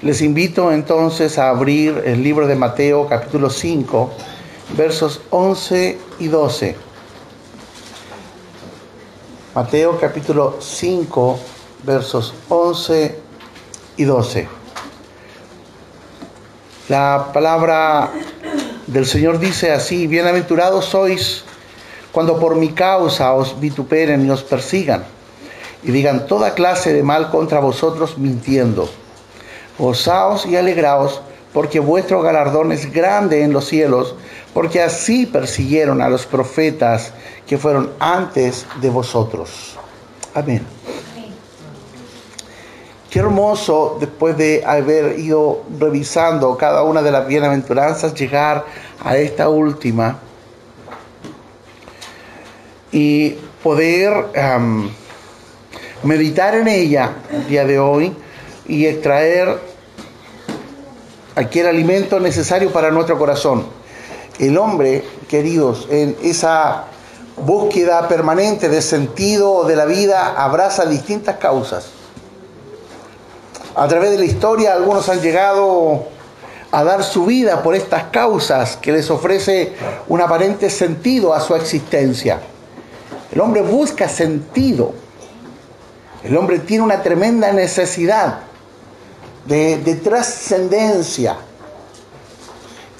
Les invito entonces a abrir el libro de Mateo capítulo 5, versos 11 y 12. Mateo capítulo 5, versos 11 y 12. La palabra del Señor dice así, bienaventurados sois cuando por mi causa os vituperen y os persigan y digan toda clase de mal contra vosotros mintiendo. Gozaos y alegraos, porque vuestro galardón es grande en los cielos, porque así persiguieron a los profetas que fueron antes de vosotros. Amén. Qué hermoso, después de haber ido revisando cada una de las bienaventuranzas, llegar a esta última y poder meditar en ella el día de hoy y extraer aquel alimento necesario para nuestro corazón. El hombre, queridos, en esa búsqueda permanente de sentido de la vida, abraza distintas causas. A través de la historia algunos han llegado a dar su vida por estas causas que les ofrece un aparente sentido a su existencia. El hombre busca sentido. El hombre tiene una tremenda necesidad de, trascendencia.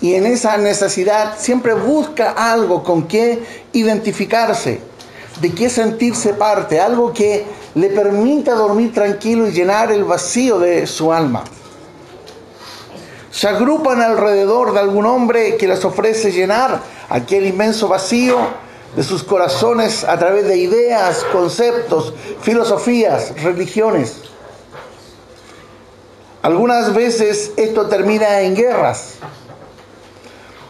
Y en esa necesidad siempre busca algo con que identificarse, de qué sentirse parte, algo que le permita dormir tranquilo y llenar el vacío de su alma. Se agrupan alrededor de algún hombre que les ofrece llenar aquel inmenso vacío de sus corazones a través de ideas, conceptos, filosofías, religiones. Algunas veces esto termina en guerras,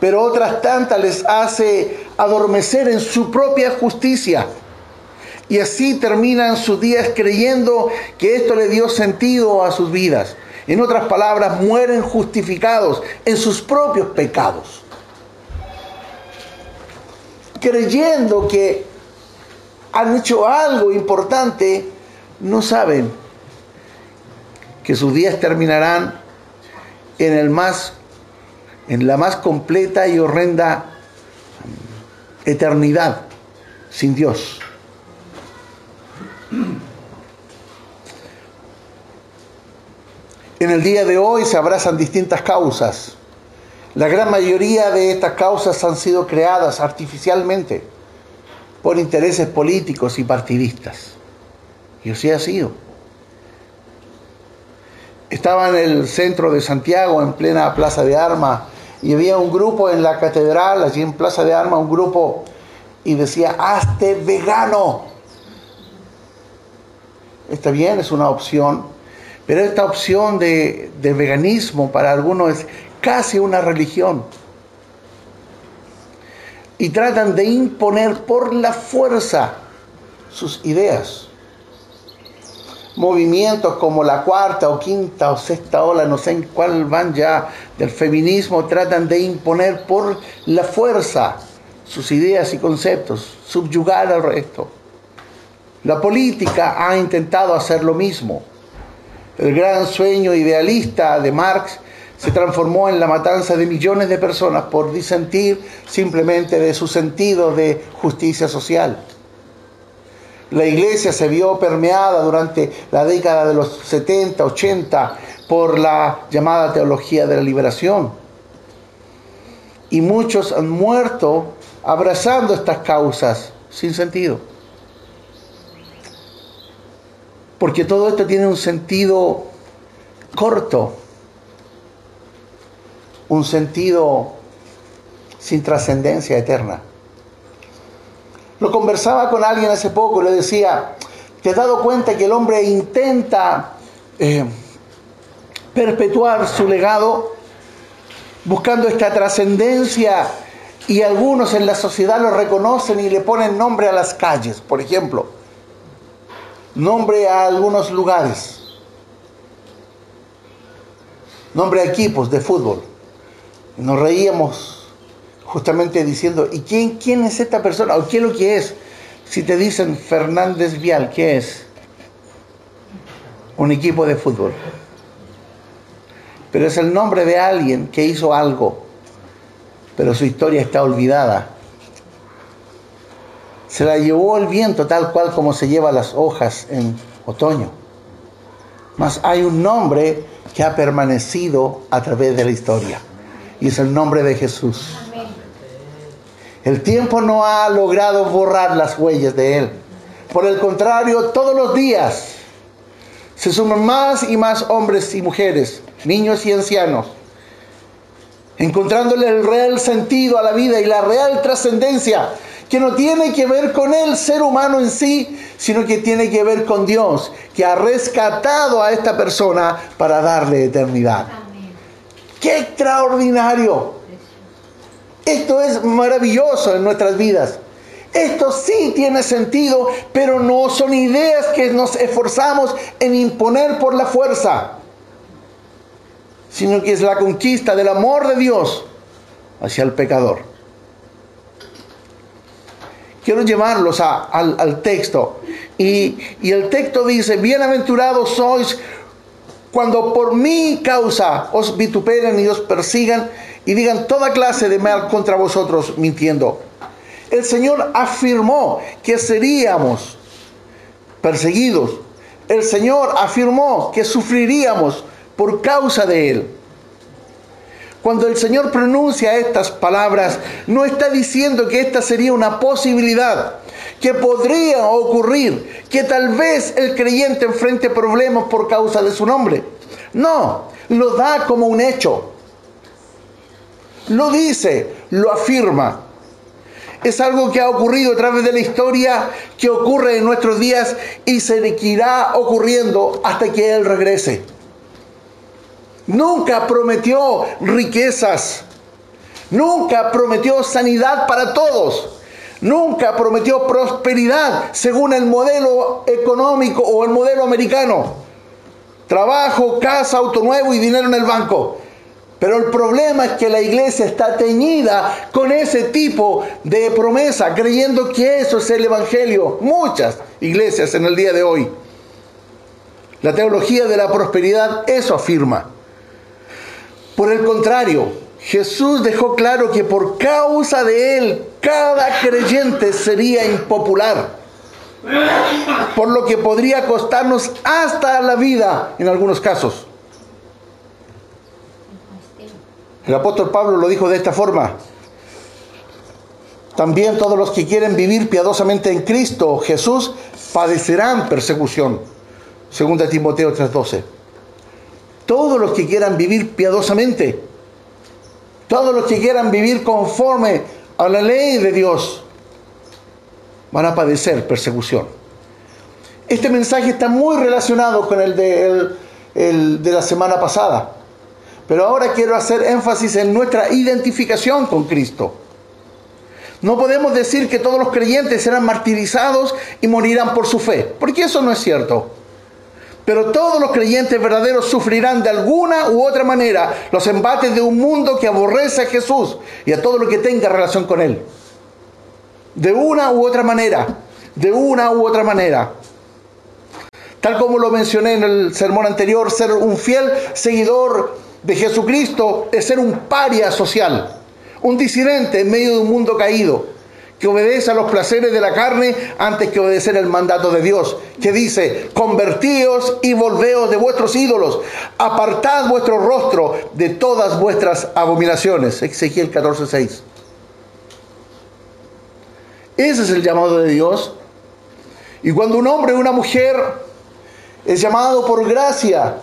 pero otras tantas les hace adormecer en su propia justicia. Y así terminan sus días creyendo que esto le dio sentido a sus vidas. En otras palabras, mueren justificados en sus propios pecados creyendo que han hecho algo importante, no saben que sus días terminarán en el más en la más completa y horrenda eternidad sin Dios. En el día de hoy se abrazan distintas causas la gran mayoría de estas causas han sido creadas artificialmente por intereses políticos y partidistas. Y así ha sido. Estaba en el centro de Santiago, en plena Plaza de Armas, y había un grupo en la catedral, allí en Plaza de Armas, un grupo, y decía, hazte vegano. Está bien, es una opción, pero esta opción de, de veganismo para algunos es casi una religión. Y tratan de imponer por la fuerza sus ideas. Movimientos como la cuarta o quinta o sexta ola, no sé en cuál van ya, del feminismo, tratan de imponer por la fuerza sus ideas y conceptos, subyugar al resto. La política ha intentado hacer lo mismo. El gran sueño idealista de Marx se transformó en la matanza de millones de personas por disentir simplemente de su sentido de justicia social. La iglesia se vio permeada durante la década de los 70, 80 por la llamada teología de la liberación. Y muchos han muerto abrazando estas causas sin sentido. Porque todo esto tiene un sentido corto, un sentido sin trascendencia eterna. Lo conversaba con alguien hace poco, le decía, ¿te has dado cuenta que el hombre intenta eh, perpetuar su legado buscando esta trascendencia y algunos en la sociedad lo reconocen y le ponen nombre a las calles, por ejemplo, nombre a algunos lugares, nombre a equipos de fútbol. Nos reíamos justamente diciendo, ¿y quién, quién es esta persona? ¿O qué es lo que es? Si te dicen Fernández Vial, ¿qué es? Un equipo de fútbol. pero es el nombre de alguien que hizo algo, pero su historia está olvidada. Se la llevó el viento tal cual como se lleva las hojas en otoño. Mas hay un nombre que ha permanecido a través de la historia y es el nombre de Jesús. El tiempo no ha logrado borrar las huellas de Él. Por el contrario, todos los días se suman más y más hombres y mujeres, niños y ancianos, encontrándole el real sentido a la vida y la real trascendencia, que no tiene que ver con el ser humano en sí, sino que tiene que ver con Dios, que ha rescatado a esta persona para darle eternidad. ¡Qué extraordinario! Esto es maravilloso en nuestras vidas. Esto sí tiene sentido, pero no son ideas que nos esforzamos en imponer por la fuerza, sino que es la conquista del amor de Dios hacia el pecador. Quiero llevarlos al, texto. Y, y el texto dice, bienaventurados sois cuando por mi causa os vituperen y os persigan y digan toda clase de mal contra vosotros mintiendo. El Señor afirmó que seríamos perseguidos. El Señor afirmó que sufriríamos por causa de Él. Cuando el Señor pronuncia estas palabras, no está diciendo que esta sería una posibilidad, que podría ocurrir, que tal vez el creyente enfrente problemas por causa de su nombre. No, lo da como un hecho. Lo dice, lo afirma. Es algo que ha ocurrido a través de la historia, que ocurre en nuestros días y seguirá ocurriendo hasta que Él regrese. Nunca prometió riquezas. Nunca prometió sanidad para todos. Nunca prometió prosperidad según el modelo económico o el modelo americano. Trabajo, casa, auto nuevo y dinero en el banco. Pero el problema es que la iglesia está teñida con ese tipo de promesa, creyendo que eso es el Evangelio. Muchas iglesias en el día de hoy. La teología de la prosperidad eso afirma. Por el contrario, Jesús dejó claro que por causa de él cada creyente sería impopular. Por lo que podría costarnos hasta la vida en algunos casos. El apóstol Pablo lo dijo de esta forma. También todos los que quieren vivir piadosamente en Cristo Jesús padecerán persecución. Segunda Timoteo 3:12. Todos los que quieran vivir piadosamente, todos los que quieran vivir conforme a la ley de Dios, van a padecer persecución. Este mensaje está muy relacionado con el de, el de la semana pasada. Pero ahora quiero hacer énfasis en nuestra identificación con Cristo. No podemos decir que todos los creyentes serán martirizados y morirán por su fe, porque eso no es cierto. Pero todos los creyentes verdaderos sufrirán de alguna u otra manera los embates de un mundo que aborrece a Jesús y a todo lo que tenga relación con Él. De una u otra manera, de una u otra manera. Tal como lo mencioné en el sermón anterior, ser un fiel seguidor de Jesucristo es ser un paria social, un disidente en medio de un mundo caído, que obedece a los placeres de la carne antes que obedecer el mandato de Dios, que dice, convertíos y volveos de vuestros ídolos, apartad vuestro rostro de todas vuestras abominaciones. Ezequiel 14:6. Ese es el llamado de Dios. Y cuando un hombre o una mujer es llamado por gracia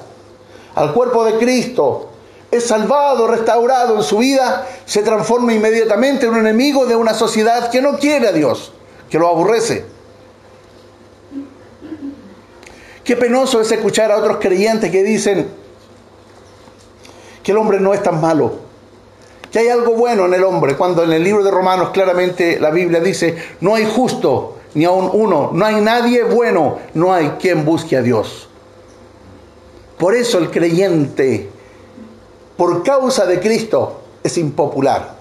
al cuerpo de Cristo, es salvado, restaurado en su vida, se transforma inmediatamente en un enemigo de una sociedad que no quiere a Dios, que lo aborrece. Qué penoso es escuchar a otros creyentes que dicen que el hombre no es tan malo, que hay algo bueno en el hombre, cuando en el libro de Romanos claramente la Biblia dice, no hay justo ni aun uno, no hay nadie bueno, no hay quien busque a Dios. Por eso el creyente, por causa de Cristo, es impopular.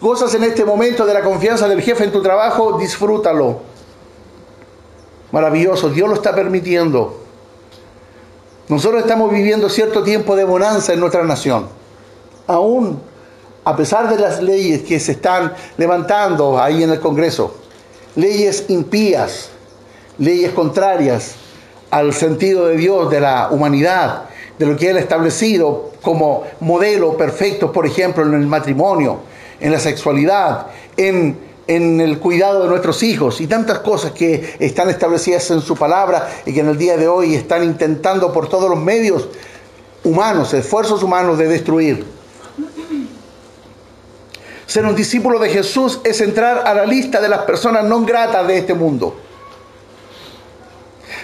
Gozas en este momento de la confianza del jefe en tu trabajo, disfrútalo. Maravilloso, Dios lo está permitiendo. Nosotros estamos viviendo cierto tiempo de bonanza en nuestra nación. Aún a pesar de las leyes que se están levantando ahí en el Congreso, leyes impías, leyes contrarias al sentido de Dios, de la humanidad, de lo que Él ha establecido como modelo perfecto, por ejemplo, en el matrimonio, en la sexualidad, en, en el cuidado de nuestros hijos y tantas cosas que están establecidas en su palabra y que en el día de hoy están intentando por todos los medios humanos, esfuerzos humanos de destruir. Ser un discípulo de Jesús es entrar a la lista de las personas no gratas de este mundo.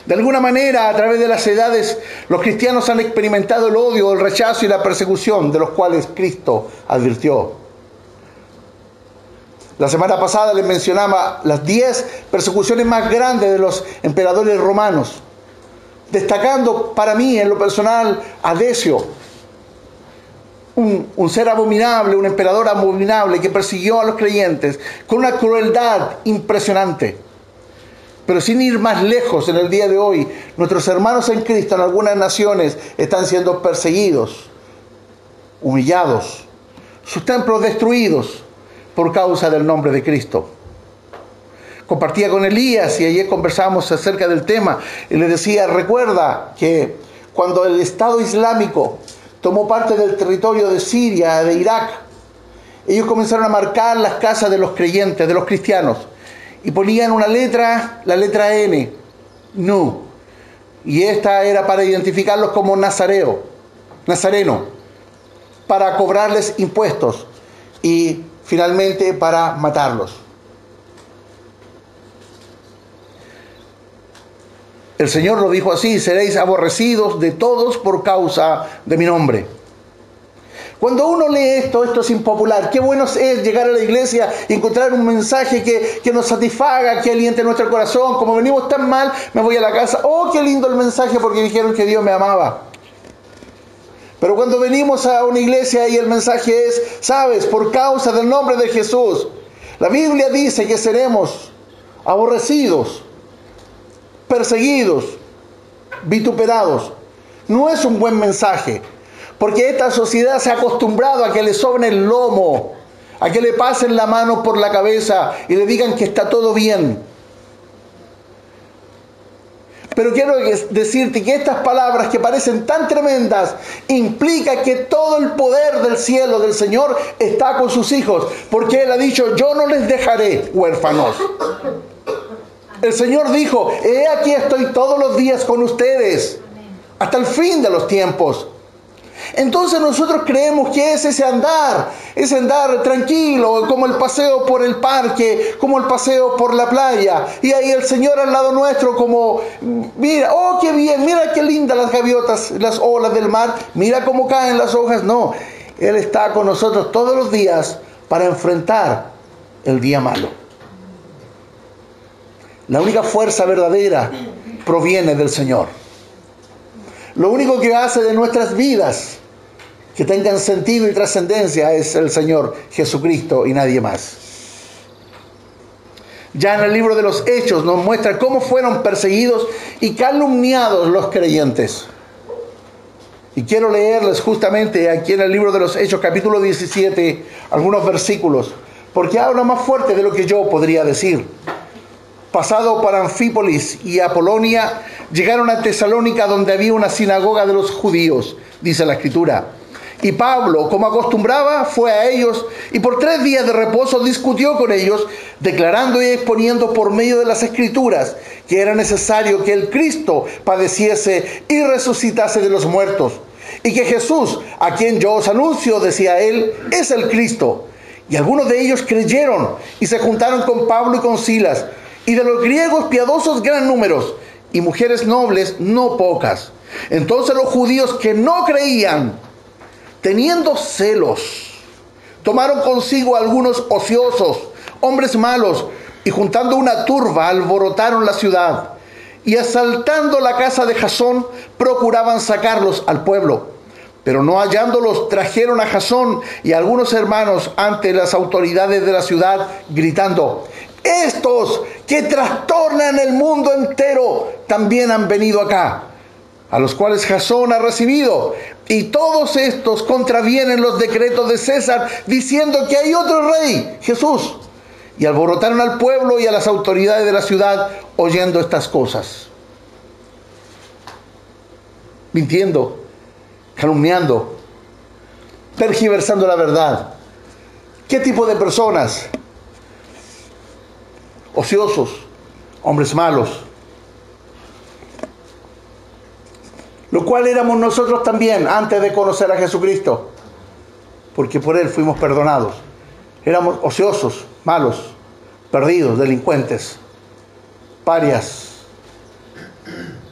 De alguna manera, a través de las edades, los cristianos han experimentado el odio, el rechazo y la persecución de los cuales Cristo advirtió. La semana pasada les mencionaba las 10 persecuciones más grandes de los emperadores romanos, destacando para mí en lo personal a Decio, un, ser abominable, un emperador abominable que persiguió a los creyentes con una crueldad impresionante. Pero sin ir más lejos en el día de hoy, nuestros hermanos en Cristo en algunas naciones están siendo perseguidos, humillados, sus templos destruidos por causa del nombre de Cristo. Compartía con Elías y ayer conversamos acerca del tema y le decía, recuerda que cuando el Estado Islámico tomó parte del territorio de Siria, de Irak. Ellos comenzaron a marcar las casas de los creyentes, de los cristianos, y ponían una letra, la letra N, no. Y esta era para identificarlos como nazareo, nazareno, para cobrarles impuestos y finalmente para matarlos. El Señor lo dijo así, seréis aborrecidos de todos por causa de mi nombre. Cuando uno lee esto, esto es impopular. Qué bueno es llegar a la iglesia y encontrar un mensaje que, que, nos satisfaga, que aliente nuestro corazón. Como venimos tan mal, me voy a la casa. Oh, qué lindo el mensaje porque dijeron que Dios me amaba. Pero cuando venimos a una iglesia y el mensaje es, sabes, por causa del nombre de Jesús, la Biblia dice que seremos aborrecidos perseguidos, vituperados. No es un buen mensaje, porque esta sociedad se ha acostumbrado a que le sobre el lomo, a que le pasen la mano por la cabeza y le digan que está todo bien. Pero quiero decirte que estas palabras que parecen tan tremendas implica que todo el poder del cielo del Señor está con sus hijos, porque Él ha dicho, yo no les dejaré huérfanos. El Señor dijo, he aquí estoy todos los días con ustedes, hasta el fin de los tiempos. Entonces nosotros creemos que es ese andar, ese andar tranquilo, como el paseo por el parque, como el paseo por la playa. Y ahí el Señor al lado nuestro como, mira, oh, qué bien, mira qué lindas las gaviotas, las olas del mar, mira cómo caen las hojas. No, Él está con nosotros todos los días para enfrentar el día malo. La única fuerza verdadera proviene del Señor. Lo único que hace de nuestras vidas que tengan sentido y trascendencia es el Señor Jesucristo y nadie más. Ya en el libro de los Hechos nos muestra cómo fueron perseguidos y calumniados los creyentes. Y quiero leerles justamente aquí en el libro de los Hechos, capítulo 17, algunos versículos, porque habla más fuerte de lo que yo podría decir pasado por Anfípolis y Apolonia, llegaron a Tesalónica donde había una sinagoga de los judíos, dice la escritura. Y Pablo, como acostumbraba, fue a ellos y por tres días de reposo discutió con ellos, declarando y exponiendo por medio de las escrituras que era necesario que el Cristo padeciese y resucitase de los muertos. Y que Jesús, a quien yo os anuncio, decía él, es el Cristo. Y algunos de ellos creyeron y se juntaron con Pablo y con Silas y de los griegos piadosos gran números, y mujeres nobles no pocas. Entonces los judíos que no creían, teniendo celos, tomaron consigo algunos ociosos, hombres malos, y juntando una turba alborotaron la ciudad, y asaltando la casa de Jasón, procuraban sacarlos al pueblo. Pero no hallándolos, trajeron a Jasón y a algunos hermanos ante las autoridades de la ciudad, gritando, estos que trastornan el mundo entero también han venido acá. a los cuales Jasón ha recibido. Y todos estos contravienen los decretos de César diciendo que hay otro rey, Jesús. Y alborotaron al pueblo y a las autoridades de la ciudad oyendo estas cosas. Mintiendo, calumniando, tergiversando la verdad. ¿Qué tipo de personas? Ociosos, hombres malos, lo cual éramos nosotros también antes de conocer a Jesucristo, porque por Él fuimos perdonados. Éramos ociosos, malos, perdidos, delincuentes, parias,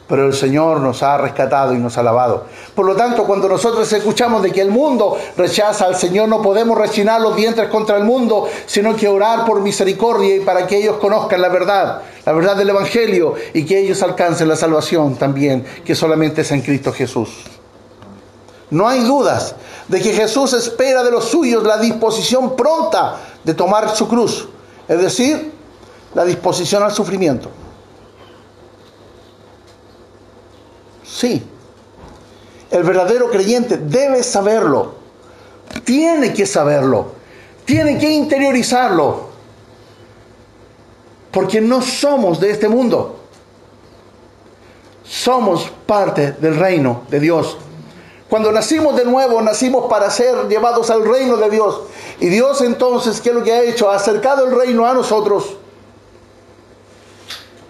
pero el Señor nos ha rescatado y nos ha lavado. Por lo tanto, cuando nosotros escuchamos de que el mundo rechaza al Señor, no podemos rechinar los dientes contra el mundo, sino que orar por misericordia y para que ellos conozcan la verdad, la verdad del Evangelio y que ellos alcancen la salvación también, que solamente es en Cristo Jesús. No hay dudas de que Jesús espera de los suyos la disposición pronta de tomar su cruz, es decir, la disposición al sufrimiento. Sí, el verdadero creyente debe saberlo, tiene que saberlo, tiene que interiorizarlo, porque no somos de este mundo, somos parte del reino de Dios. Cuando nacimos de nuevo, nacimos para ser llevados al reino de Dios. Y Dios entonces, ¿qué es lo que ha hecho? Ha acercado el reino a nosotros.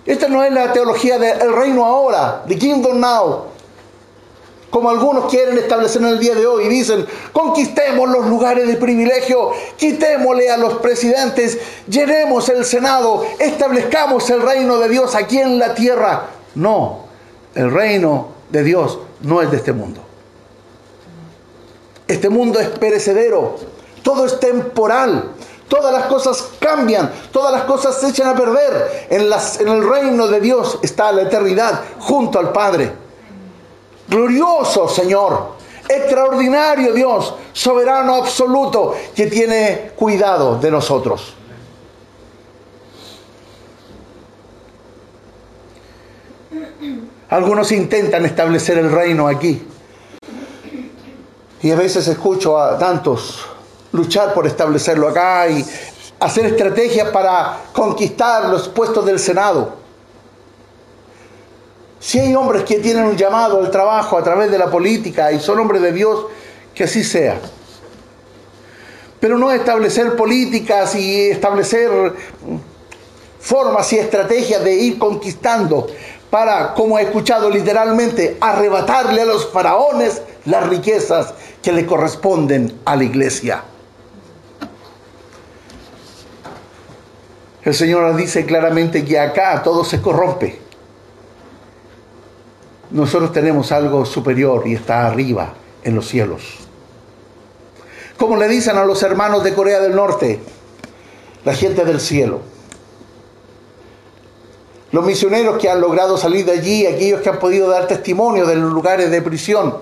Esta no es la teología del reino ahora, the kingdom now como algunos quieren establecer en el día de hoy dicen, conquistemos los lugares de privilegio, quitémosle a los presidentes, llenemos el Senado, establezcamos el reino de Dios aquí en la tierra. No, el reino de Dios no es de este mundo. Este mundo es perecedero, todo es temporal, todas las cosas cambian, todas las cosas se echan a perder. En, las, en el reino de Dios está la eternidad junto al Padre. Glorioso Señor, extraordinario Dios, soberano absoluto, que tiene cuidado de nosotros. Algunos intentan establecer el reino aquí. Y a veces escucho a tantos luchar por establecerlo acá y hacer estrategias para conquistar los puestos del Senado. Si hay hombres que tienen un llamado al trabajo a través de la política y son hombres de Dios, que así sea. Pero no establecer políticas y establecer formas y estrategias de ir conquistando para, como he escuchado literalmente, arrebatarle a los faraones las riquezas que le corresponden a la iglesia. El Señor nos dice claramente que acá todo se corrompe nosotros tenemos algo superior y está arriba en los cielos. Como le dicen a los hermanos de Corea del Norte, la gente del cielo. Los misioneros que han logrado salir de allí, aquellos que han podido dar testimonio de los lugares de prisión,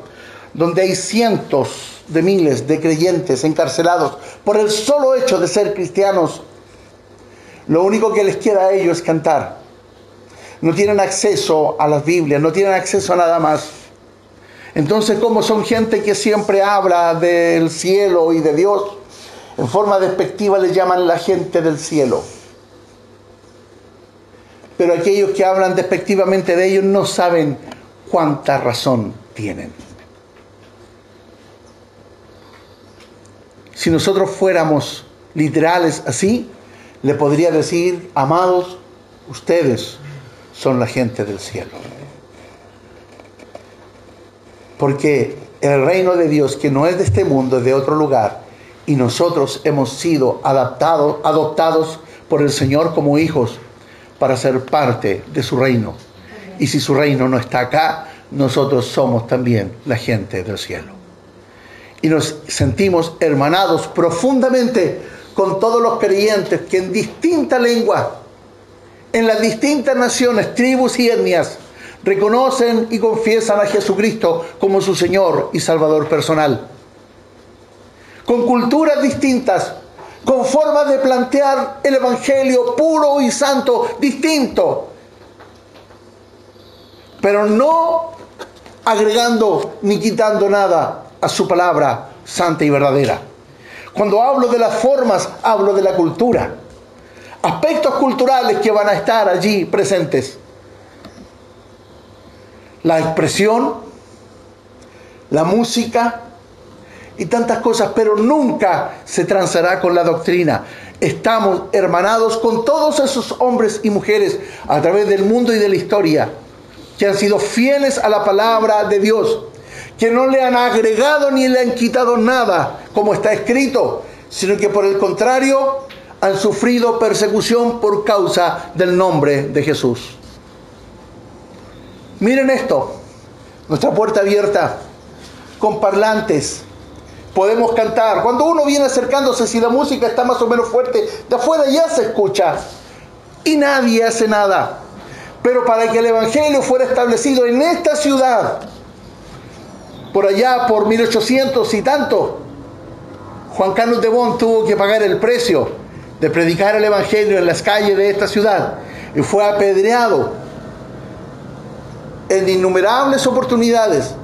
donde hay cientos de miles de creyentes encarcelados por el solo hecho de ser cristianos, lo único que les queda a ellos es cantar no tienen acceso a las Biblias, no tienen acceso a nada más. Entonces, como son gente que siempre habla del cielo y de Dios, en forma despectiva le llaman la gente del cielo. Pero aquellos que hablan despectivamente de ellos no saben cuánta razón tienen. Si nosotros fuéramos literales así, le podría decir, amados, ustedes son la gente del cielo. Porque el reino de Dios, que no es de este mundo, es de otro lugar, y nosotros hemos sido adoptados por el Señor como hijos para ser parte de su reino. Y si su reino no está acá, nosotros somos también la gente del cielo. Y nos sentimos hermanados profundamente con todos los creyentes que en distinta lengua en las distintas naciones, tribus y etnias reconocen y confiesan a Jesucristo como su Señor y Salvador personal. Con culturas distintas, con formas de plantear el Evangelio puro y santo distinto. Pero no agregando ni quitando nada a su palabra santa y verdadera. Cuando hablo de las formas, hablo de la cultura. Aspectos culturales que van a estar allí presentes. La expresión, la música y tantas cosas, pero nunca se transará con la doctrina. Estamos hermanados con todos esos hombres y mujeres a través del mundo y de la historia que han sido fieles a la palabra de Dios, que no le han agregado ni le han quitado nada, como está escrito, sino que por el contrario han sufrido persecución por causa del nombre de Jesús. Miren esto, nuestra puerta abierta con parlantes. Podemos cantar. Cuando uno viene acercándose, si la música está más o menos fuerte, de afuera ya se escucha. Y nadie hace nada. Pero para que el Evangelio fuera establecido en esta ciudad, por allá por 1800 y tanto, Juan Carlos de Bon tuvo que pagar el precio de predicar el Evangelio en las calles de esta ciudad y fue apedreado en innumerables oportunidades.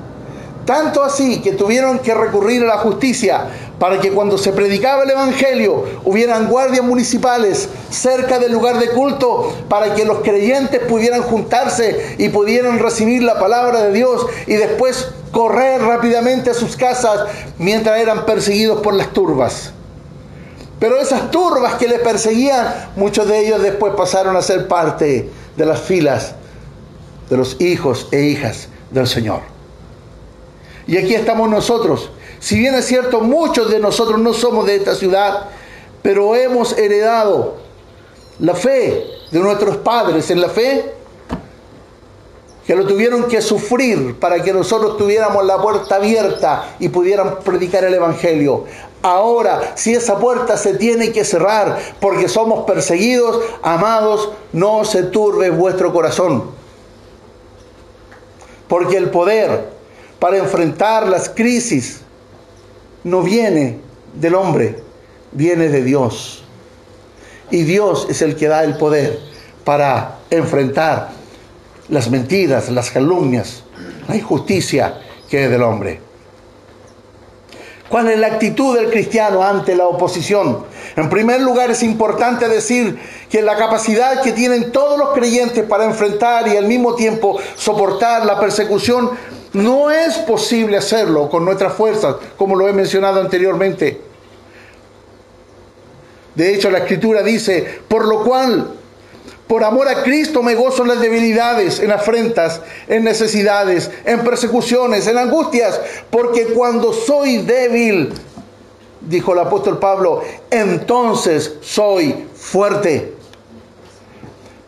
Tanto así que tuvieron que recurrir a la justicia para que cuando se predicaba el Evangelio hubieran guardias municipales cerca del lugar de culto para que los creyentes pudieran juntarse y pudieran recibir la palabra de Dios y después correr rápidamente a sus casas mientras eran perseguidos por las turbas. Pero esas turbas que les perseguían, muchos de ellos después pasaron a ser parte de las filas de los hijos e hijas del Señor. Y aquí estamos nosotros si bien es cierto, muchos de nosotros no somos de esta ciudad, pero hemos heredado la fe de nuestros padres en la fe, que lo tuvieron que sufrir para que nosotros tuviéramos la puerta abierta y pudieran predicar el Evangelio. Ahora, si esa puerta se tiene que cerrar porque somos perseguidos, amados, no se turbe vuestro corazón. Porque el poder para enfrentar las crisis, no viene del hombre, viene de Dios. Y Dios es el que da el poder para enfrentar las mentiras, las calumnias, la injusticia que es del hombre. ¿Cuál es la actitud del cristiano ante la oposición? En primer lugar, es importante decir que la capacidad que tienen todos los creyentes para enfrentar y al mismo tiempo soportar la persecución no es posible hacerlo con nuestras fuerzas, como lo he mencionado anteriormente. De hecho, la escritura dice, por lo cual, por amor a Cristo me gozo en las debilidades, en afrentas, en necesidades, en persecuciones, en angustias, porque cuando soy débil, dijo el apóstol Pablo, entonces soy fuerte.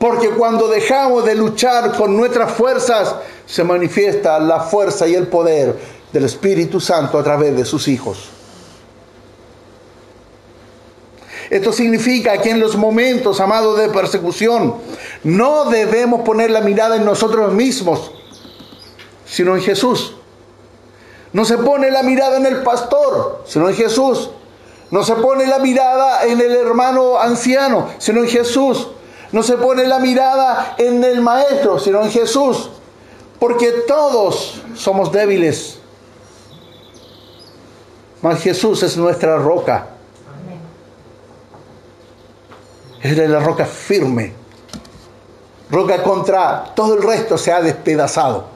Porque cuando dejamos de luchar con nuestras fuerzas, se manifiesta la fuerza y el poder del Espíritu Santo a través de sus hijos. Esto significa que en los momentos, amados, de persecución, no debemos poner la mirada en nosotros mismos, sino en Jesús. No se pone la mirada en el pastor, sino en Jesús. No se pone la mirada en el hermano anciano, sino en Jesús. No se pone la mirada en el maestro, sino en Jesús. Porque todos somos débiles. Mas Jesús es nuestra roca. Es la roca firme. Roca contra todo el resto se ha despedazado.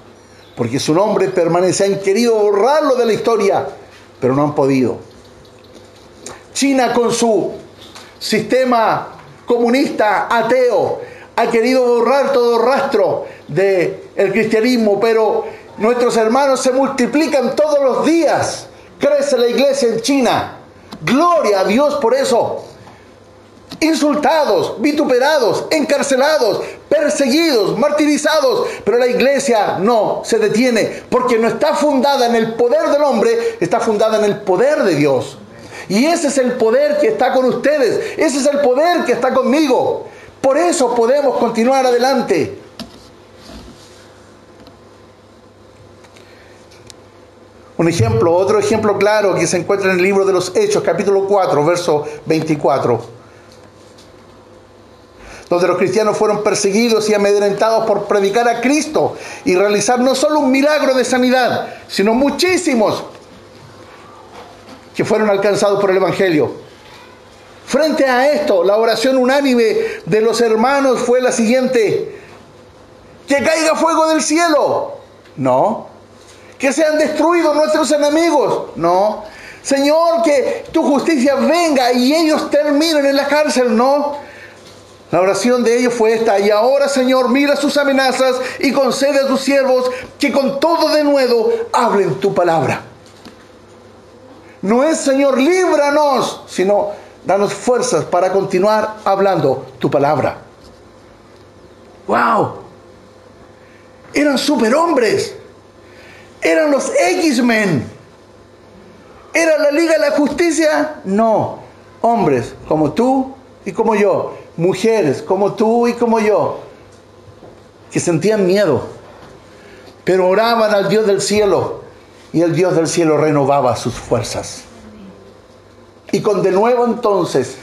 Porque su nombre permanece. Han querido borrarlo de la historia, pero no han podido. China con su sistema comunista, ateo, ha querido borrar todo rastro del el cristianismo, pero nuestros hermanos se multiplican todos los días. Crece la iglesia en China. Gloria a Dios por eso. Insultados, vituperados, encarcelados, perseguidos, martirizados, pero la iglesia no se detiene porque no está fundada en el poder del hombre, está fundada en el poder de Dios. Y ese es el poder que está con ustedes. Ese es el poder que está conmigo. Por eso podemos continuar adelante. Un ejemplo, otro ejemplo claro que se encuentra en el libro de los Hechos, capítulo 4, verso 24. donde los cristianos fueron perseguidos y amedrentados por predicar a Cristo y realizar no solo un milagro de sanidad, sino muchísimos que fueron alcanzados por el Evangelio. Frente a esto, la oración unánime de los hermanos fue la siguiente. Que caiga fuego del cielo. No. Que sean destruidos nuestros enemigos. No. Señor, que tu justicia venga y ellos terminen en la cárcel. No. La oración de ellos fue esta. Y ahora, Señor, mira sus amenazas y concede a tus siervos que con todo de nuevo hablen tu palabra. No es, Señor, líbranos, sino danos fuerzas para continuar hablando tu palabra. ¡Wow! Eran superhombres. Eran los X-Men. ¿Era la Liga de la Justicia? No. Hombres como tú y como yo. Mujeres como tú y como yo. Que sentían miedo. Pero oraban al Dios del cielo y el Dios del cielo renovaba sus fuerzas. Y con de nuevo entonces,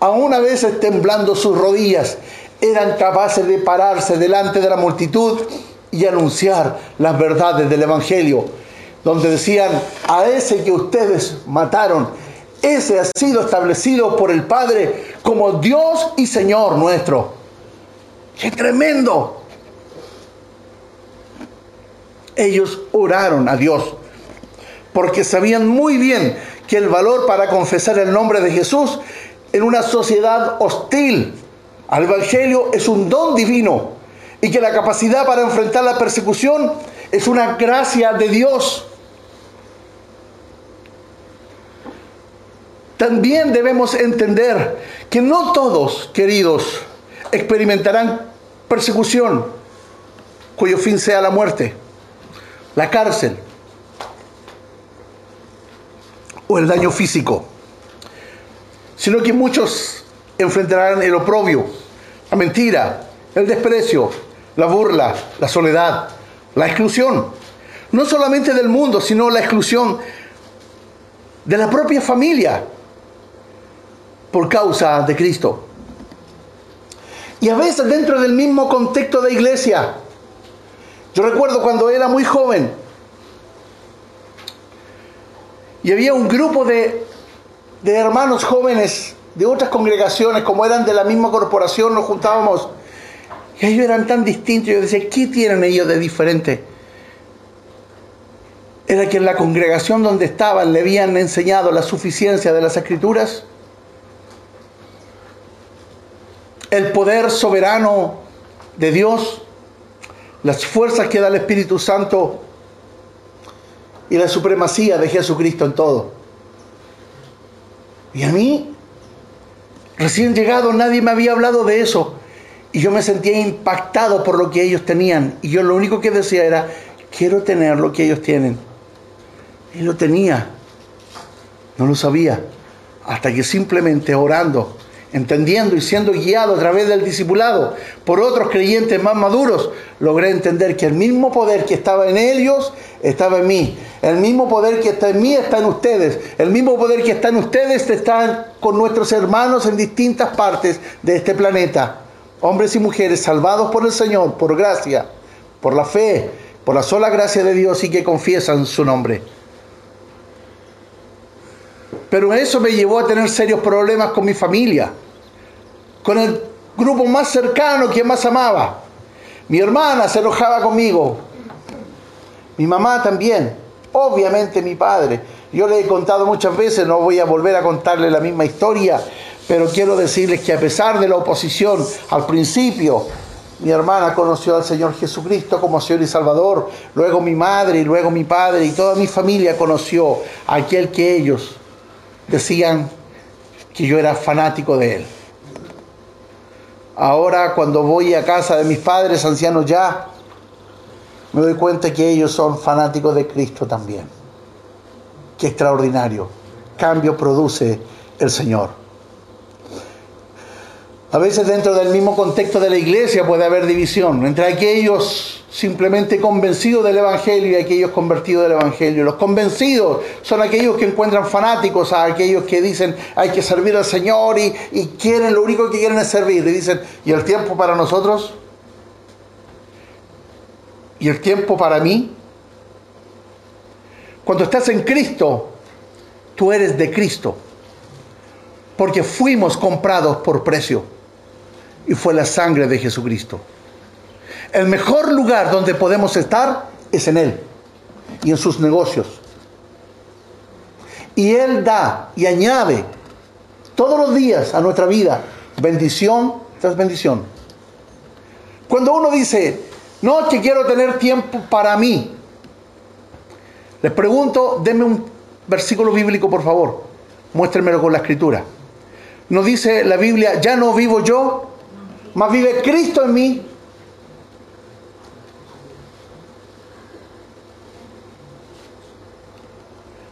aún a veces temblando sus rodillas, eran capaces de pararse delante de la multitud y anunciar las verdades del Evangelio, donde decían, a ese que ustedes mataron, ese ha sido establecido por el Padre como Dios y Señor nuestro. ¡Qué tremendo! Ellos oraron a Dios, porque sabían muy bien que el valor para confesar el nombre de Jesús en una sociedad hostil al Evangelio es un don divino y que la capacidad para enfrentar la persecución es una gracia de Dios. También debemos entender que no todos, queridos, experimentarán persecución cuyo fin sea la muerte la cárcel. O el daño físico, sino que muchos enfrentarán el oprobio, la mentira, el desprecio, la burla, la soledad, la exclusión, no solamente del mundo, sino la exclusión de la propia familia por causa de Cristo. Y a veces dentro del mismo contexto de iglesia, yo recuerdo cuando era muy joven y había un grupo de, hermanos jóvenes de otras congregaciones, como eran de la misma corporación, nos juntábamos y ellos eran tan distintos. Yo decía, ¿qué tienen ellos de diferente? Era que en la congregación donde estaban le habían enseñado la suficiencia de las escrituras, el poder soberano de Dios, las fuerzas que da el Espíritu Santo y la supremacía de Jesucristo en todo. Y a mí, recién llegado, nadie me había hablado de eso. Y yo me sentía impactado por lo que ellos tenían. Y yo lo único que decía era, quiero tener lo que ellos tienen. Y lo tenía. No lo sabía. Hasta que simplemente orando entendiendo y siendo guiado a través del discipulado por otros creyentes más maduros, logré entender que el mismo poder que estaba en ellos estaba en mí. El mismo poder que está en mí está en ustedes. El mismo poder que está en ustedes está con nuestros hermanos en distintas partes de este planeta. Hombres y mujeres salvados por el Señor, por gracia, por la fe, por la sola gracia de Dios y que confiesan su nombre. Pero eso me llevó a tener serios problemas con mi familia con el grupo más cercano que más amaba. Mi hermana se enojaba conmigo. Mi mamá también. Obviamente mi padre. Yo le he contado muchas veces, no voy a volver a contarle la misma historia, pero quiero decirles que a pesar de la oposición al principio, mi hermana conoció al Señor Jesucristo como Señor y Salvador, luego mi madre y luego mi padre y toda mi familia conoció a aquel que ellos decían que yo era fanático de él. Ahora cuando voy a casa de mis padres ancianos ya, me doy cuenta que ellos son fanáticos de Cristo también. Qué extraordinario. Cambio produce el Señor. A veces dentro del mismo contexto de la iglesia puede haber división entre aquellos simplemente convencidos del Evangelio y aquellos convertidos del Evangelio. Los convencidos son aquellos que encuentran fanáticos aquellos que dicen hay que servir al Señor y, y quieren, lo único que quieren es servir. Y dicen, ¿y el tiempo para nosotros? ¿Y el tiempo para mí? Cuando estás en Cristo, tú eres de Cristo. Porque fuimos comprados por precio y fue la sangre de Jesucristo. El mejor lugar donde podemos estar es en Él y en sus negocios. Y Él da y añade todos los días a nuestra vida bendición tras bendición. Cuando uno dice, no, que quiero tener tiempo para mí, les pregunto, denme un versículo bíblico por favor, muéstrenmelo con la escritura. ¿No dice la Biblia, ya no vivo yo, más vive Cristo en mí.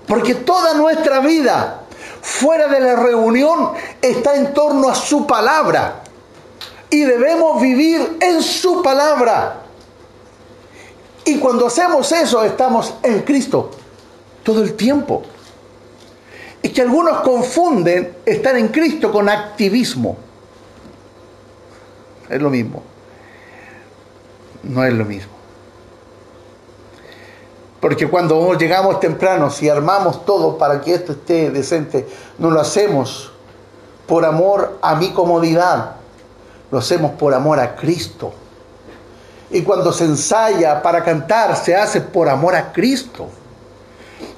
Porque toda nuestra vida fuera de la reunión está en torno a su palabra. Y debemos vivir en su palabra. Y cuando hacemos eso estamos en Cristo todo el tiempo. Y que algunos confunden estar en Cristo con activismo es lo mismo. No es lo mismo. Porque cuando llegamos temprano, si armamos todo para que esto esté decente, no lo hacemos por amor a mi comodidad, lo hacemos por amor a Cristo. Y cuando se ensaya para cantar, se hace por amor a Cristo.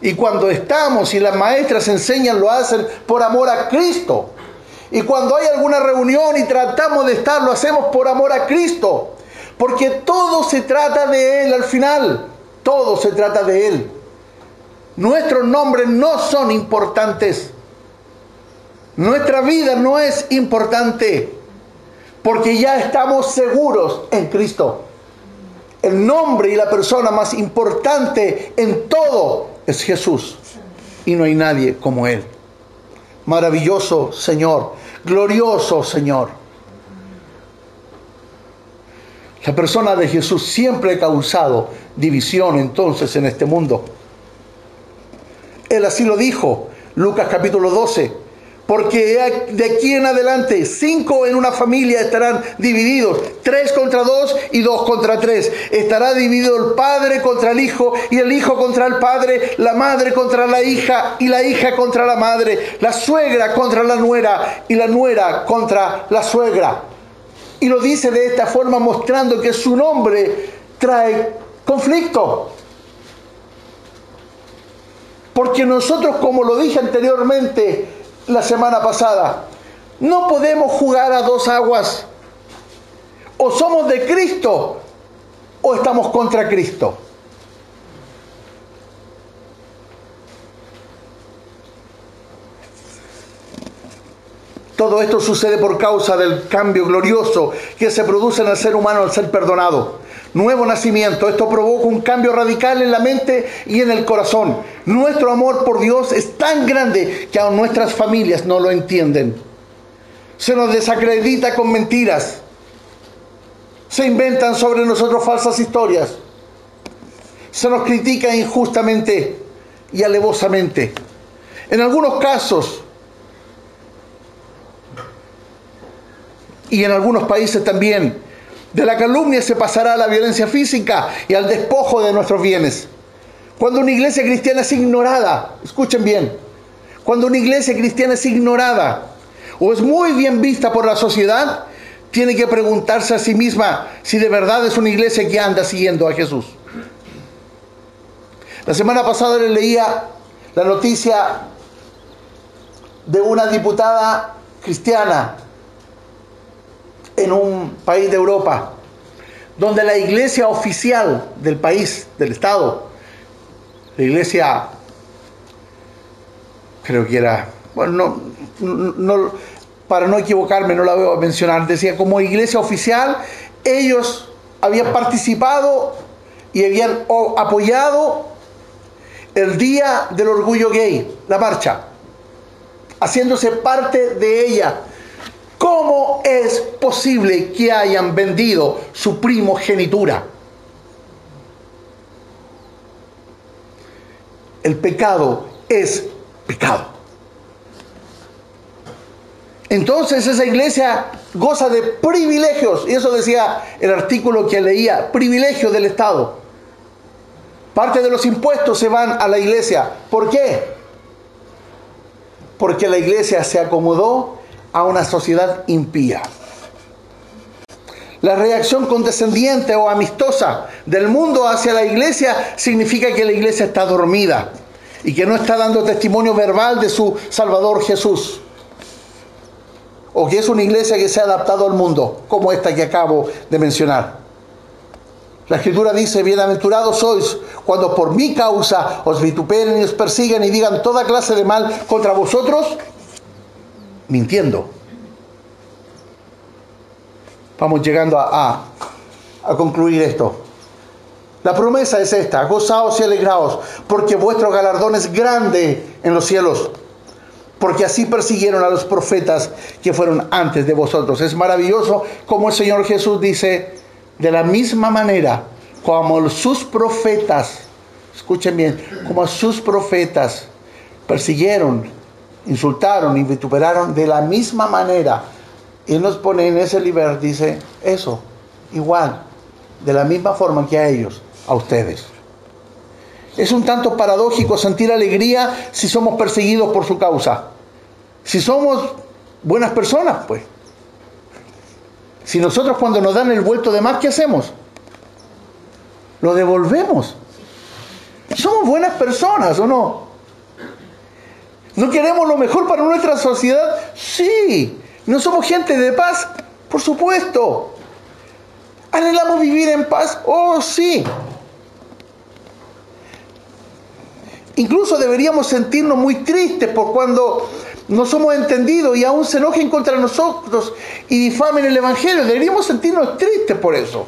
Y cuando estamos y las maestras enseñan, lo hacen por amor a Cristo. Y cuando hay alguna reunión y tratamos de estar, lo hacemos por amor a Cristo. Porque todo se trata de Él al final. Todo se trata de Él. Nuestros nombres no son importantes. Nuestra vida no es importante. Porque ya estamos seguros en Cristo. El nombre y la persona más importante en todo es Jesús. Y no hay nadie como Él. Maravilloso Señor glorioso Señor. La persona de Jesús siempre ha causado división entonces en este mundo. Él así lo dijo, Lucas capítulo 12. Porque de aquí en adelante cinco en una familia estarán divididos, tres contra dos y dos contra tres. Estará dividido el padre contra el hijo y el hijo contra el padre, la madre contra la hija y la hija contra la madre, la suegra contra la nuera y la nuera contra la suegra. Y lo dice de esta forma mostrando que su nombre trae conflicto. Porque nosotros, como lo dije anteriormente, la semana pasada. No podemos jugar a dos aguas. O somos de Cristo o estamos contra Cristo. Todo esto sucede por causa del cambio glorioso que se produce en el ser humano al ser perdonado nuevo nacimiento. Esto provoca un cambio radical en la mente y en el corazón. Nuestro amor por Dios es tan grande que aún nuestras familias no lo entienden. Se nos desacredita con mentiras. Se inventan sobre nosotros falsas historias. Se nos critica injustamente y alevosamente. En algunos casos, y en algunos países también, de la calumnia se pasará a la violencia física y al despojo de nuestros bienes. Cuando una iglesia cristiana es ignorada, escuchen bien, cuando una iglesia cristiana es ignorada o es muy bien vista por la sociedad, tiene que preguntarse a sí misma si de verdad es una iglesia que anda siguiendo a Jesús. La semana pasada le leía la noticia de una diputada cristiana en un país de Europa, donde la iglesia oficial del país, del Estado, la iglesia, creo que era, bueno, no, para no equivocarme, no la voy a mencionar, decía como iglesia oficial, ellos habían participado y habían apoyado el Día del Orgullo Gay, la marcha, haciéndose parte de ella ¿Cómo es posible que hayan vendido su primogenitura? El pecado es pecado. Entonces esa iglesia goza de privilegios, y eso decía el artículo que leía, privilegios del Estado. Parte de los impuestos se van a la iglesia. ¿Por qué? Porque la iglesia se acomodó a una sociedad impía. La reacción condescendiente o amistosa del mundo hacia la iglesia significa que la iglesia está dormida y que no está dando testimonio verbal de su Salvador Jesús. O que es una iglesia que se ha adaptado al mundo, como esta que acabo de mencionar. La escritura dice, bienaventurados sois cuando por mi causa os vituperen y os persigan y digan toda clase de mal contra vosotros, mintiendo. Vamos llegando a, a, concluir esto. La promesa es esta, gozaos y alegraos, porque vuestro galardón es grande en los cielos, porque así persiguieron a los profetas que fueron antes de vosotros. Es maravilloso como el Señor Jesús dice, de la misma manera como sus profetas, escuchen bien, como sus profetas persiguieron, insultaron y vituperaron de la misma manera. Él nos pone en ese nivel, dice, eso, igual, de la misma forma que a ellos, a ustedes. Es un tanto paradójico sentir alegría si somos perseguidos por su causa. Si somos buenas personas, pues. Si nosotros cuando nos dan el vuelto de más, ¿qué hacemos? Lo devolvemos. Somos buenas personas, ¿o no? ¿No queremos lo mejor para nuestra sociedad? Sí. ¿No somos gente de paz? Por supuesto. ¿Anhelamos vivir en paz? Oh, sí. Incluso deberíamos sentirnos muy tristes por cuando no somos entendidos y aún se enojen contra nosotros y difamen el Evangelio. Deberíamos sentirnos tristes por eso.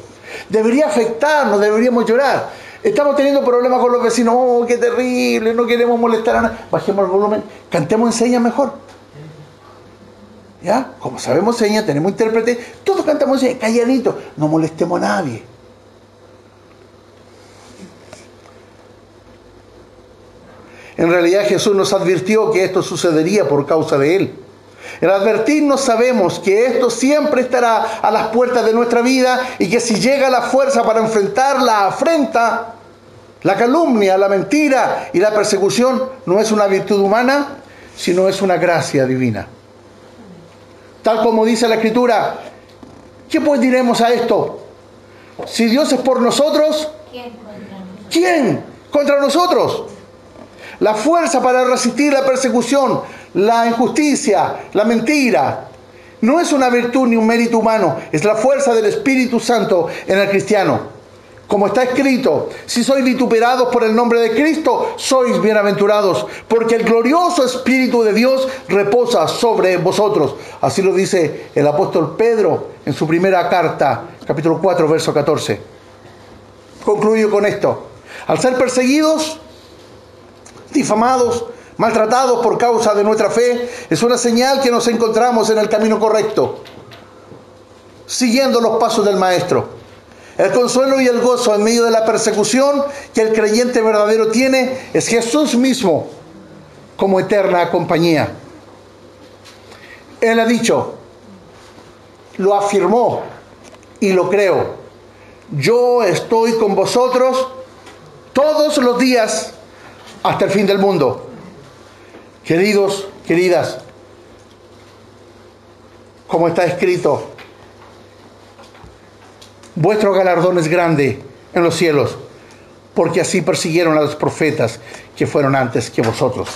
Debería afectarnos, deberíamos llorar. Estamos teniendo problemas con los vecinos, oh, qué terrible, no queremos molestar a nadie. Bajemos el volumen, cantemos en señas mejor. ¿Ya? Como sabemos señas, tenemos intérprete, todos cantamos en señas, no molestemos a nadie. En realidad Jesús nos advirtió que esto sucedería por causa de Él. El advertirnos sabemos que esto siempre estará a las puertas de nuestra vida y que si llega la fuerza para enfrentar la afrenta, la calumnia, la mentira y la persecución, no es una virtud humana, sino es una gracia divina. Tal como dice la Escritura, ¿qué pues diremos a esto? Si Dios es por nosotros, ¿quién contra nosotros? La fuerza para resistir la persecución, la injusticia, la mentira, no es una virtud ni un mérito humano, es la fuerza del Espíritu Santo en el cristiano. Como está escrito, si sois vituperados por el nombre de Cristo, sois bienaventurados, porque el glorioso Espíritu de Dios reposa sobre vosotros. Así lo dice el apóstol Pedro en su primera carta, capítulo 4, verso 14. Concluyo con esto. Al ser perseguidos, difamados, maltratados por causa de nuestra fe, es una señal que nos encontramos en el camino correcto, siguiendo los pasos del Maestro. El consuelo y el gozo en medio de la persecución que el creyente verdadero tiene es Jesús mismo como eterna compañía. Él ha dicho, lo afirmó y lo creo. Yo estoy con vosotros todos los días hasta el fin del mundo. Queridos, queridas, como está escrito, vuestro galardón es grande en los cielos, porque así persiguieron a los profetas que fueron antes que vosotros.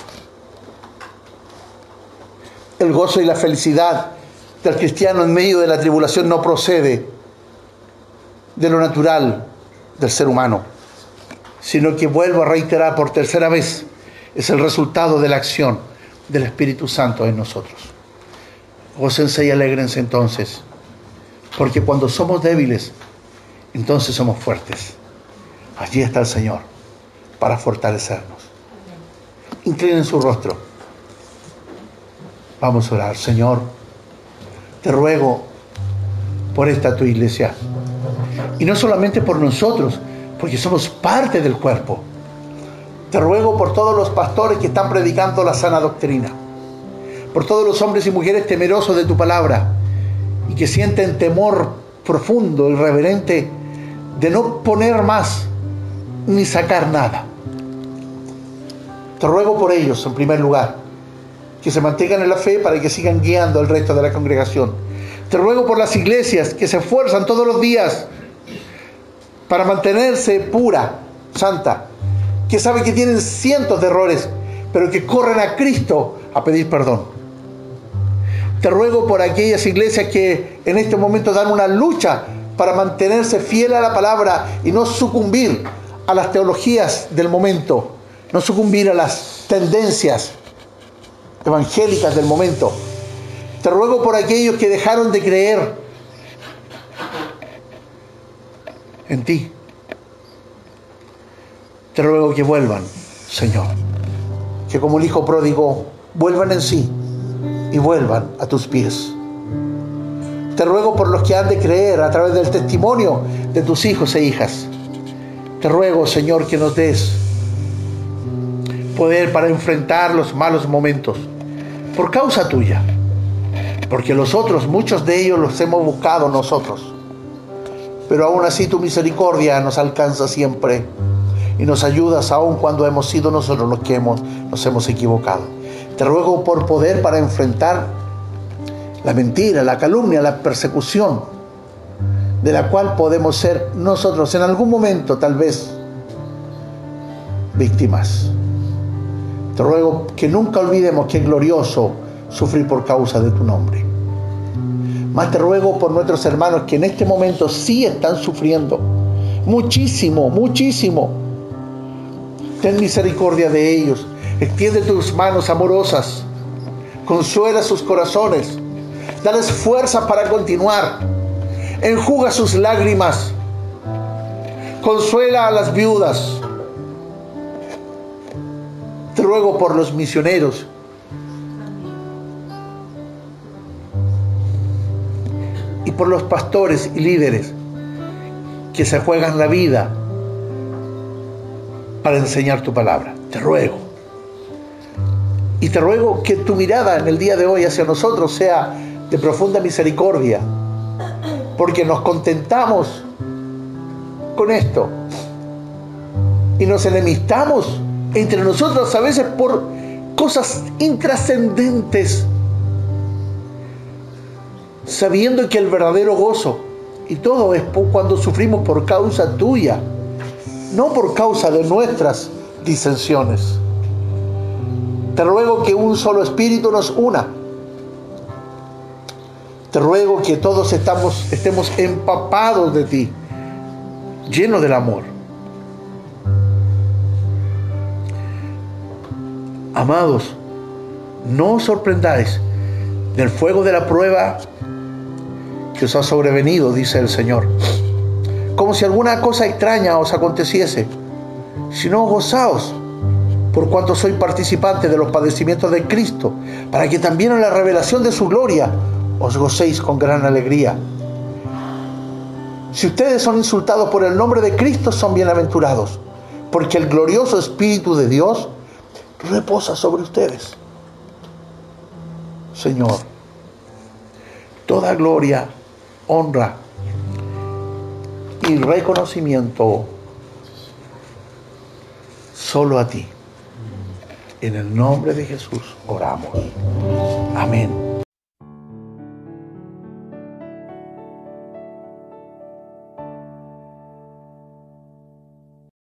El gozo y la felicidad del cristiano en medio de la tribulación no procede de lo natural del ser humano, sino que vuelvo a reiterar por tercera vez, es el resultado de la acción del Espíritu Santo en nosotros. Gócense y alegrense entonces, porque cuando somos débiles, entonces somos fuertes. Allí está el Señor para fortalecernos. Inclinen su rostro. Vamos a orar, Señor. Te ruego por esta tu iglesia. Y no solamente por nosotros, porque somos parte del cuerpo. Te ruego por todos los pastores que están predicando la sana doctrina. Por todos los hombres y mujeres temerosos de tu palabra y que sienten temor profundo y reverente de no poner más ni sacar nada. Te ruego por ellos, en primer lugar, que se mantengan en la fe para que sigan guiando al resto de la congregación. Te ruego por las iglesias que se esfuerzan todos los días para mantenerse pura, santa, que saben que tienen cientos de errores, pero que corren a Cristo a pedir perdón. Te ruego por aquellas iglesias que en este momento dan una lucha para mantenerse fiel a la palabra y no sucumbir a las teologías del momento, no sucumbir a las tendencias evangélicas del momento. Te ruego por aquellos que dejaron de creer en ti. Te ruego que vuelvan, Señor. Que como el Hijo pródigo, vuelvan en sí y vuelvan a tus pies. Te ruego por los que han de creer a través del testimonio de tus hijos e hijas. Te ruego, Señor, que nos des poder para enfrentar los malos momentos por causa tuya. Porque los otros, muchos de ellos los hemos buscado nosotros. Pero aún así tu misericordia nos alcanza siempre y nos ayudas aún cuando hemos sido nosotros los que hemos, nos hemos equivocado. Te ruego por poder para enfrentar la mentira, la calumnia, la persecución, de la cual podemos ser nosotros en algún momento tal vez víctimas. Te ruego que nunca olvidemos que es glorioso sufrir por causa de tu nombre. Más te ruego por nuestros hermanos que en este momento sí están sufriendo. Muchísimo, muchísimo. Ten misericordia de ellos. Extiende tus manos amorosas. Consuela sus corazones. Dales fuerza para continuar. Enjuga sus lágrimas. Consuela a las viudas. Te ruego por los misioneros. Y por los pastores y líderes que se juegan la vida para enseñar tu palabra. Te ruego. Y te ruego que tu mirada en el día de hoy hacia nosotros sea de profunda misericordia, porque nos contentamos con esto y nos enemistamos entre nosotros a veces por cosas intrascendentes, sabiendo que el verdadero gozo y todo es cuando sufrimos por causa tuya, no por causa de nuestras disensiones. Te ruego que un solo espíritu nos una. Te ruego que todos estamos, estemos empapados de ti, llenos del amor. Amados, no os sorprendáis del fuego de la prueba que os ha sobrevenido, dice el Señor. Como si alguna cosa extraña os aconteciese, sino gozaos por cuanto soy participante de los padecimientos de Cristo, para que también en la revelación de su gloria os gocéis con gran alegría. Si ustedes son insultados por el nombre de Cristo, son bienaventurados, porque el glorioso Espíritu de Dios reposa sobre ustedes. Señor, toda gloria, honra y reconocimiento solo a ti. En el nombre de Jesús oramos. Amén.